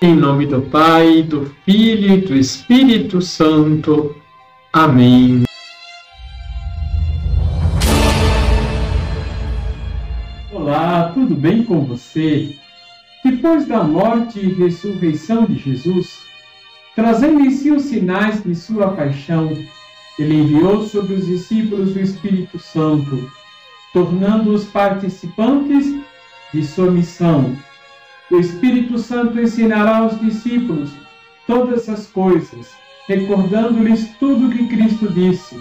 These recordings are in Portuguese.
Em nome do Pai, do Filho e do Espírito Santo. Amém. Olá, tudo bem com você? Depois da morte e ressurreição de Jesus, trazendo em si os sinais de sua paixão, ele enviou sobre os discípulos o Espírito Santo, tornando-os participantes de sua missão. O Espírito Santo ensinará aos discípulos todas as coisas, recordando-lhes tudo o que Cristo disse.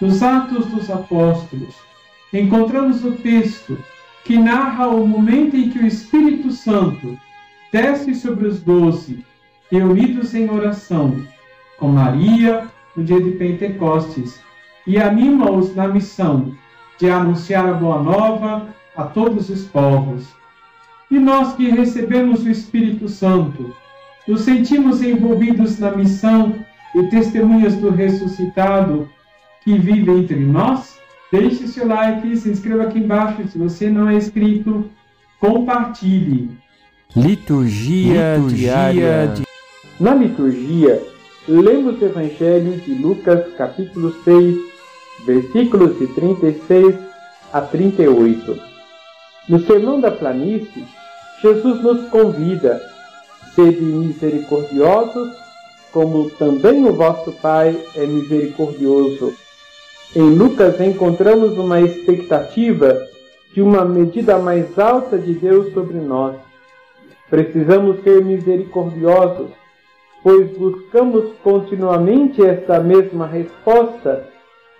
Nos Atos dos Apóstolos, encontramos o texto que narra o momento em que o Espírito Santo desce sobre os doze, reunidos em oração, com Maria, no dia de Pentecostes, e anima-os na missão de anunciar a boa nova a todos os povos. E nós que recebemos o Espírito Santo, nos sentimos envolvidos na missão e testemunhas do ressuscitado que vive entre nós? Deixe seu like, se inscreva aqui embaixo se você não é inscrito, compartilhe. Liturgia, Liturgia diária. De... Na liturgia, lemos o Evangelho de Lucas, capítulo 6, versículos de 36 a 38. No Sermão da Planície, Jesus nos convida, sede misericordiosos, como também o vosso Pai é misericordioso. Em Lucas encontramos uma expectativa de uma medida mais alta de Deus sobre nós. Precisamos ser misericordiosos pois buscamos continuamente essa mesma resposta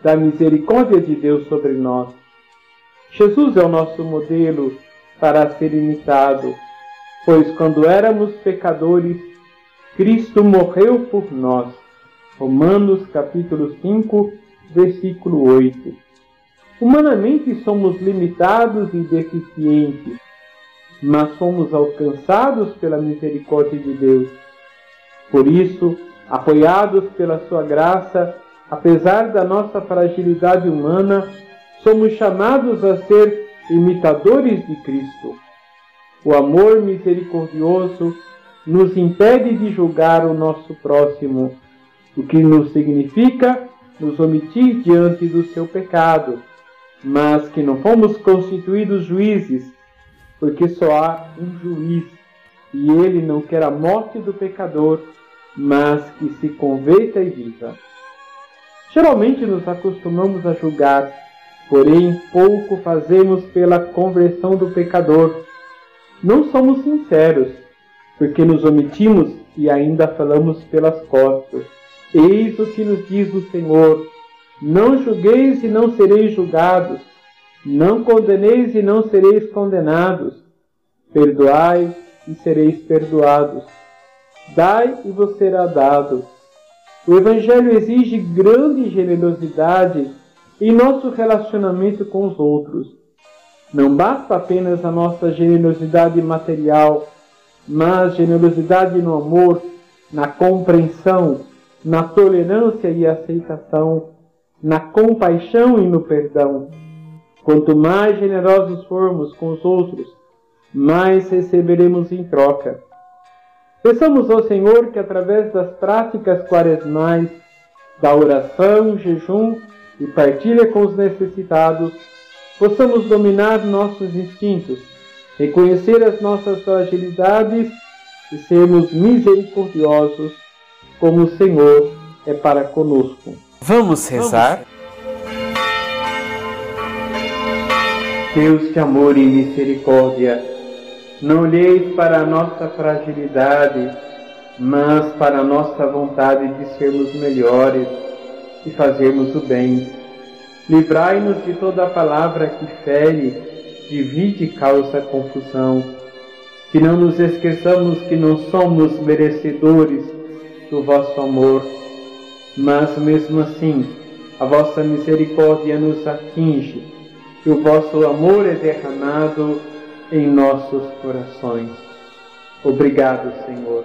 da misericórdia de Deus sobre nós. Jesus é o nosso modelo para ser imitado, pois quando éramos pecadores, Cristo morreu por nós. Romanos capítulo 5, versículo 8. Humanamente somos limitados e deficientes, mas somos alcançados pela misericórdia de Deus por isso, apoiados pela sua graça, apesar da nossa fragilidade humana, somos chamados a ser imitadores de Cristo. O amor misericordioso nos impede de julgar o nosso próximo, o que nos significa nos omitir diante do seu pecado, mas que não fomos constituídos juízes, porque só há um juiz, e ele não quer a morte do pecador, mas que se converta e viva. Geralmente nos acostumamos a julgar, porém pouco fazemos pela conversão do pecador. Não somos sinceros, porque nos omitimos e ainda falamos pelas costas. Eis o que nos diz o Senhor: Não julgueis e não sereis julgados, não condeneis e não sereis condenados, perdoai e sereis perdoados Dai e vos será dado. O Evangelho exige grande generosidade em nosso relacionamento com os outros. Não basta apenas a nossa generosidade material, mas generosidade no amor, na compreensão, na tolerância e aceitação, na compaixão e no perdão. Quanto mais generosos formos com os outros, mais receberemos em troca. Peçamos ao Senhor que, através das práticas quaresmais, da oração, jejum e partilha com os necessitados, possamos dominar nossos instintos, reconhecer as nossas fragilidades e sermos misericordiosos, como o Senhor é para conosco. Vamos rezar? Deus de amor e misericórdia, não olheis para a nossa fragilidade, mas para a nossa vontade de sermos melhores e fazermos o bem. Livrai-nos de toda palavra que fere, divide e causa confusão. Que não nos esqueçamos que não somos merecedores do vosso amor, mas mesmo assim a vossa misericórdia nos atinge e o vosso amor é derramado em nossos corações. Obrigado, Senhor.